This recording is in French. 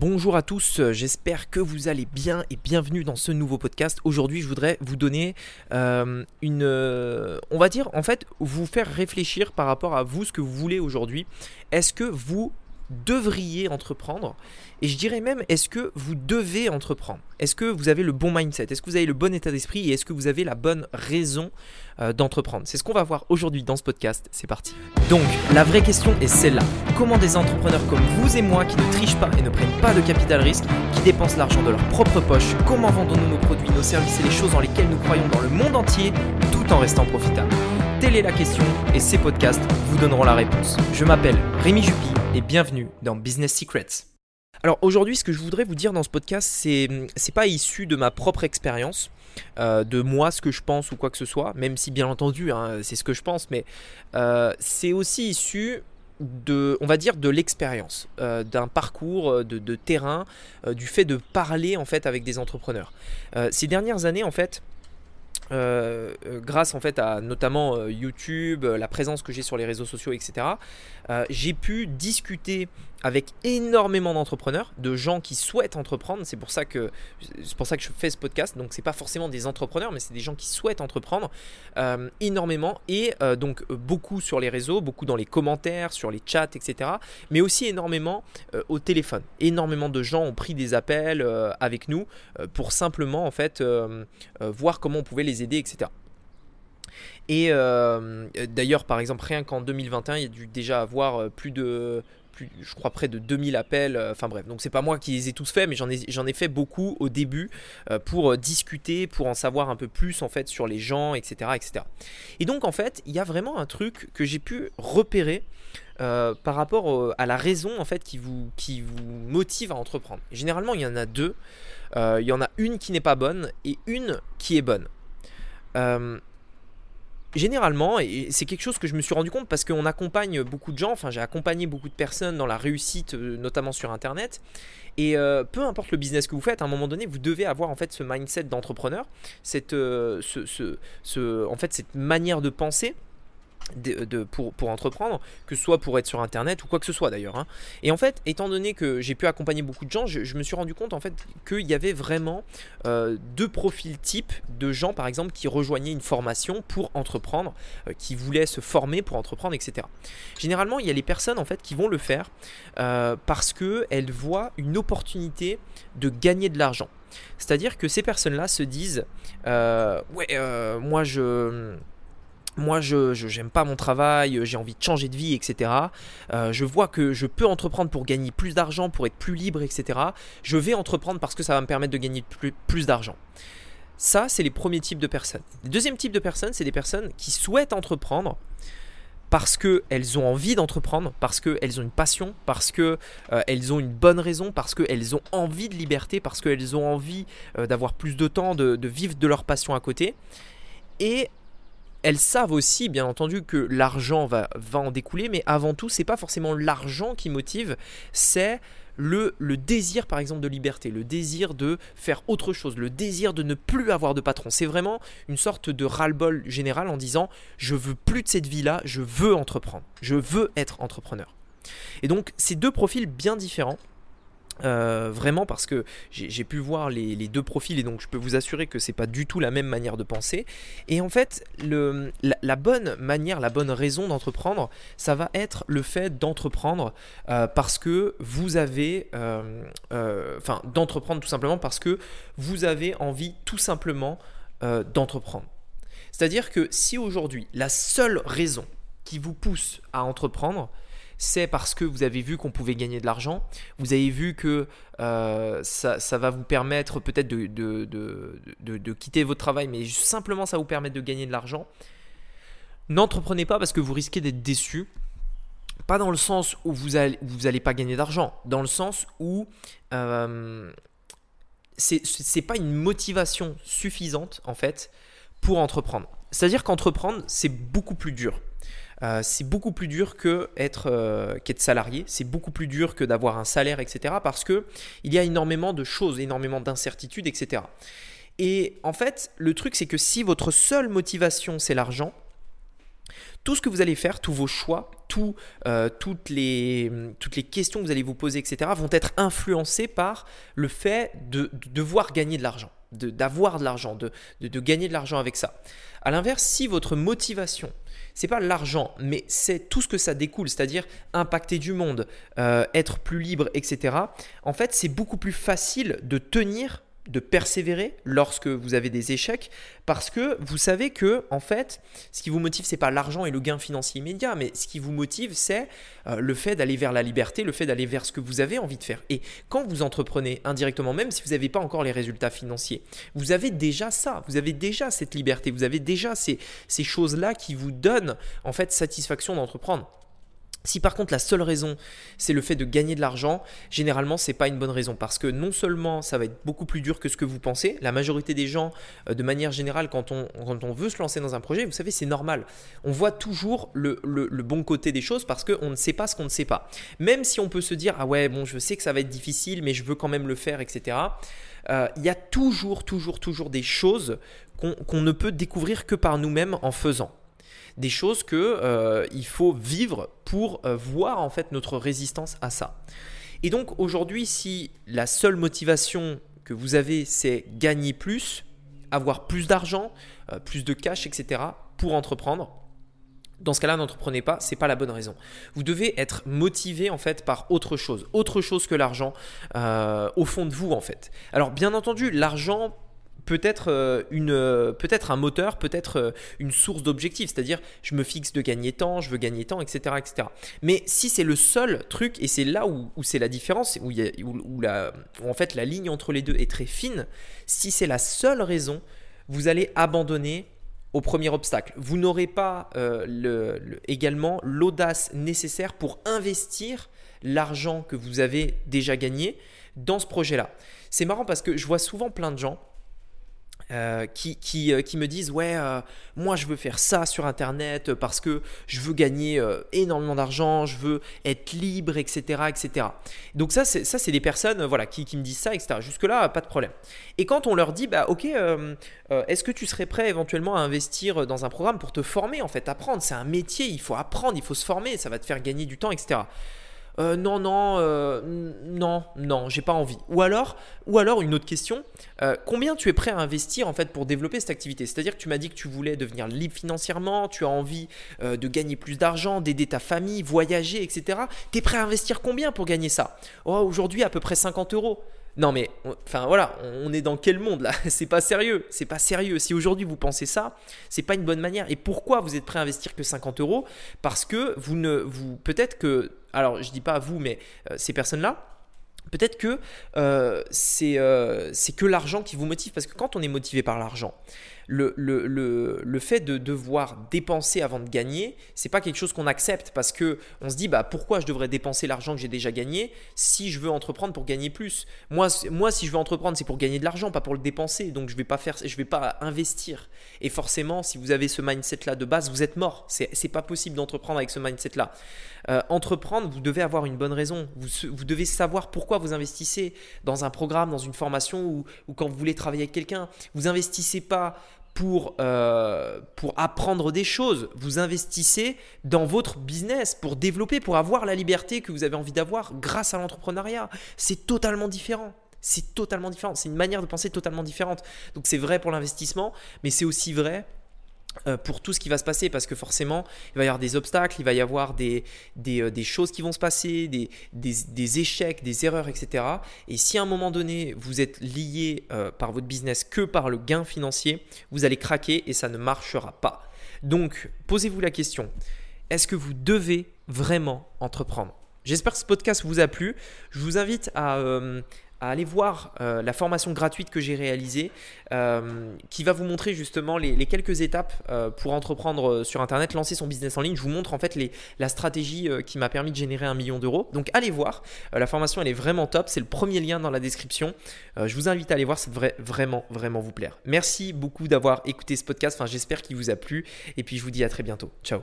Bonjour à tous, j'espère que vous allez bien et bienvenue dans ce nouveau podcast. Aujourd'hui, je voudrais vous donner euh, une... euh, on va dire, en fait, vous faire réfléchir par rapport à vous, ce que vous voulez aujourd'hui. Est-ce que vous devriez entreprendre Et je dirais même, est-ce que vous devez entreprendre? Est-ce que vous avez le bon mindset? Est-ce que vous avez le bon état d'esprit? Et est-ce que vous avez la bonne raison euh, d'entreprendre? C'est ce qu'on va voir aujourd'hui dans ce podcast. C'est parti. Donc, la vraie question est celle-là. Comment des entrepreneurs comme vous et moi qui ne trichent pas et ne prennent pas de capital risque, qui dépensent l'argent de leur propre poche, comment vendons-nous nos produits, nos services et les choses dans lesquelles nous croyons dans le monde entier tout en restant profitables? Telle est la question et ces podcasts vous donneront la réponse. Je m'appelle Rémi Jupy et bienvenue dans Business Secrets. Alors aujourd'hui, ce que je voudrais vous dire dans ce podcast, c'est c'est pas issu de ma propre expérience, euh, de moi ce que je pense ou quoi que ce soit, même si bien entendu hein, c'est ce que je pense, mais euh, c'est aussi issu de, on va dire, de l'expérience, euh, d'un parcours de, terrain, du fait de parler en fait avec des entrepreneurs. Ces dernières années, en fait, euh, euh, grâce en fait à notamment euh, YouTube, la présence que j'ai sur les réseaux sociaux, etc. j'ai pu discuter avec énormément d'entrepreneurs, de gens qui souhaitent entreprendre. C'est pour ça que pour ça que je fais ce podcast. Donc c'est pas forcément des entrepreneurs, mais c'est des gens qui souhaitent entreprendre euh, énormément et euh, donc beaucoup sur les réseaux, beaucoup dans les commentaires, sur les chats, etc. Mais aussi énormément euh, au téléphone. Énormément de gens ont pris des appels avec nous pour simplement en fait voir comment on pouvait les aider, etc. Et d'ailleurs, par exemple, rien qu'en 2021, il y a dû déjà avoir plus de, je crois, près de 2000 appels. euh, Enfin bref, donc c'est pas moi qui les ai tous faits, mais j'en ai, fait beaucoup au début euh, pour euh, discuter, pour en savoir un peu plus en fait sur les gens, etc., etc. Et donc en fait, il y a vraiment un truc que j'ai pu repérer. par rapport à la raison en fait qui vous, qui vous motive à entreprendre. Généralement, il y en a deux. Il y en a une qui n'est pas bonne et une qui est bonne. Généralement, et c'est quelque chose que je me suis rendu compte parce qu'on accompagne beaucoup de gens, enfin j'ai accompagné beaucoup de personnes dans la réussite, euh, notamment sur Internet, et euh, peu importe le business que vous faites, à un moment donné, vous devez avoir en fait ce mindset d'entrepreneur, cette, euh, ce, ce- ce- en fait, cette manière de penser de, de- pour, pour entreprendre, que ce soit pour être sur internet ou quoi que ce soit d'ailleurs. hein. Et en fait, étant donné que j'ai pu accompagner beaucoup de gens, je, me suis rendu compte en fait qu'il y avait vraiment euh, deux profils types de gens par exemple qui rejoignaient une formation pour entreprendre, euh, qui voulaient se former pour entreprendre, etc. Généralement, il y a les personnes en fait qui vont le faire euh, parce qu'elles voient une opportunité de gagner de l'argent. C'est-à-dire que ces personnes-là se disent euh, ouais, euh, moi je moi je j'aime pas mon travail, euh, j'ai envie de changer de vie, etc. Euh, je vois que je peux entreprendre pour gagner plus d'argent, pour être plus libre, etc. Je vais entreprendre parce que ça va me permettre de gagner plus, d'argent. Ça, c'est les premiers types de personnes. Le deuxième type de personnes, c'est des personnes qui souhaitent entreprendre parce qu'elles ont envie d'entreprendre, parce qu'elles ont une passion, parce qu'elles ont une bonne raison, parce qu'elles ont envie de liberté, parce qu'elles ont envie euh, d'avoir plus de temps, de, de vivre de leur passion à côté. Et elles savent aussi, bien entendu, que l'argent va, en découler, mais avant tout, c'est pas forcément l'argent qui motive, c'est le, le désir, par exemple, de liberté, le désir de faire autre chose, le désir de ne plus avoir de patron. C'est vraiment une sorte de ras-le-bol général en disant je veux plus de cette vie-là, je veux entreprendre, je veux être entrepreneur. Et donc, c'est deux profils bien différents. Euh, vraiment parce que j'ai pu voir les, deux profils et donc je peux vous assurer que c'est pas du tout la même manière de penser. Et en fait la, bonne manière la bonne raison d'entreprendre ça va être le fait d'entreprendre euh, parce que vous avez euh, enfin d'entreprendre tout simplement parce que vous avez envie tout simplement d'entreprendre. C'est à dire que si aujourd'hui la seule raison qui vous pousse à entreprendre c'est parce que vous avez vu qu'on pouvait gagner de l'argent, vous avez vu que euh, ça, va vous permettre peut-être de, quitter votre travail, mais simplement ça vous permettre de gagner de l'argent. N'entreprenez pas parce que vous risquez d'être déçu. Pas dans le sens où vous allez, vous allez pas gagner d'argent, dans le sens où euh, c'est pas une motivation suffisante en fait pour entreprendre. C'est-à-dire qu'entreprendre c'est beaucoup plus dur. Euh, c'est beaucoup plus dur que être, euh, qu'être salarié, c'est beaucoup plus dur que d'avoir un salaire, etc. Parce que il y a énormément de choses, énormément d'incertitudes, etc. Et en fait, le truc c'est que si votre seule motivation c'est l'argent, tout ce que vous allez faire, tous vos choix, euh, toutes, les, toutes les questions que vous allez vous poser, etc., vont être influencés par le fait de, devoir gagner de l'argent, d'avoir de, l'argent, de, de, gagner de l'argent avec ça. À l'inverse, si votre motivation, c'est pas l'argent, mais c'est tout ce que ça découle, c'est-à-dire impacter du monde, euh, être plus libre, etc., en fait, c'est beaucoup plus facile de tenir de persévérer lorsque vous avez des échecs parce que vous savez que en fait ce qui vous motive c'est pas l'argent et le gain financier immédiat mais ce qui vous motive c'est euh, le fait d'aller vers la liberté le fait d'aller vers ce que vous avez envie de faire. Et quand vous entreprenez indirectement même si vous n'avez pas encore les résultats financiers vous avez déjà ça vous avez déjà cette liberté vous avez déjà ces, ces choses là qui vous donnent en fait satisfaction d'entreprendre si par contre la seule raison c'est le fait de gagner de l'argent, généralement c'est pas une bonne raison parce que non seulement ça va être beaucoup plus dur que ce que vous pensez, la majorité des gens euh, de manière générale quand on, veut se lancer dans un projet, vous savez c'est normal, on voit toujours le, bon côté des choses parce qu'on ne sait pas ce qu'on ne sait pas. Même si on peut se dire ah ouais bon je sais que ça va être difficile mais je veux quand même le faire etc. Euh, il y a toujours toujours toujours des choses qu'on ne peut découvrir que par nous-mêmes en faisant des choses que euh, il faut vivre pour euh, voir en fait notre résistance à ça. Et donc aujourd'hui, si la seule motivation que vous avez, c'est gagner plus, avoir plus d'argent, euh, plus de cash, etc., pour entreprendre, dans ce cas-là, n'entreprenez pas, c'est pas la bonne raison. Vous devez être motivé en fait par autre chose, autre chose que l'argent au fond de vous en fait. Alors bien entendu, l'argent peut-être euh, une euh, peut-être un moteur, peut-être euh, une source d'objectif, c'est-à-dire je me fixe de gagner temps, je veux gagner temps, etc., etc. Mais si c'est le seul truc et c'est là où, c'est la différence, où, où, la, en fait la ligne entre les deux est très fine, si c'est la seule raison, vous allez abandonner au premier obstacle. Vous n'aurez pas également l'audace nécessaire pour investir l'argent que vous avez déjà gagné dans ce projet-là. C'est marrant parce que je vois souvent plein de gens euh, qui, qui, euh, qui, me disent ouais euh, moi je veux faire ça sur internet parce que je veux gagner énormément d'argent je veux être libre etc etc donc ça c'est ça c'est des personnes voilà qui, qui, me disent ça etc jusque là pas de problème. Et quand on leur dit bah ok est-ce que tu serais prêt éventuellement à investir dans un programme pour te former en fait apprendre? C'est un métier il faut apprendre il faut se former ça va te faire gagner du temps etc euh, non, non, euh, non, non, j'ai pas envie. Ou alors, ou alors une autre question, euh, combien tu es prêt à investir en fait pour développer cette activité? C'est-à-dire que tu m'as dit que tu voulais devenir libre financièrement, tu as envie de gagner plus d'argent, d'aider ta famille, voyager, etc. Tu es prêt à investir combien pour gagner ça? Oh, Aujourd'hui, à peu près 50 euros. Non mais, enfin voilà, on est dans quel monde là? C'est pas sérieux, c'est pas sérieux. Si aujourd'hui vous pensez ça, c'est pas une bonne manière. Et pourquoi vous êtes prêt à investir que 50 euros? Parce que vous ne, vous, peut-être que, alors je dis pas vous, mais euh, ces personnes-là, Peut-être que euh, euh, c'est que l'argent qui vous motive, parce que quand on est motivé par l'argent, le, le, le, le, fait de devoir dépenser avant de gagner, c'est pas quelque chose qu'on accepte parce que on se dit bah pourquoi je devrais dépenser l'argent que j'ai déjà gagné si je veux entreprendre pour gagner plus? Moi, moi si je veux entreprendre, c'est pour gagner de l'argent, pas pour le dépenser. Donc je vais pas faire, je vais pas investir. Et forcément, si vous avez ce mindset là de base, vous êtes mort. C'est pas possible d'entreprendre avec ce mindset là. Euh, entreprendre, vous devez avoir une bonne raison. Vous, vous, devez savoir pourquoi vous investissez dans un programme, dans une formation ou, ou quand vous voulez travailler avec quelqu'un. Vous investissez pas pour, euh, pour apprendre des choses. Vous investissez dans votre business pour développer, pour avoir la liberté que vous avez envie d'avoir grâce à l'entrepreneuriat. C'est totalement différent. C'est totalement différent. C'est une manière de penser totalement différente. Donc c'est vrai pour l'investissement, mais c'est aussi vrai pour tout ce qui va se passer parce que forcément il va y avoir des obstacles, il va y avoir des, des, euh, choses qui vont se passer, des, des, échecs, des erreurs, etc. Et si à un moment donné vous êtes lié euh, par votre business que par le gain financier, vous allez craquer et ça ne marchera pas. Donc posez-vous la question, est-ce que vous devez vraiment entreprendre? J'espère que ce podcast vous a plu. Je vous invite à, à aller voir euh, la formation gratuite que j'ai réalisée euh, qui va vous montrer justement les, quelques étapes euh, pour entreprendre sur Internet, lancer son business en ligne. Je vous montre en fait la stratégie qui m'a permis de générer un million d'euros. Donc allez voir, la formation elle est vraiment top, c'est le premier lien dans la description. je vous invite à aller voir, ça devrait vraiment vraiment vous plaire. Merci beaucoup d'avoir écouté ce podcast, j'espère qu'il vous a plu et puis je vous dis à très bientôt. Ciao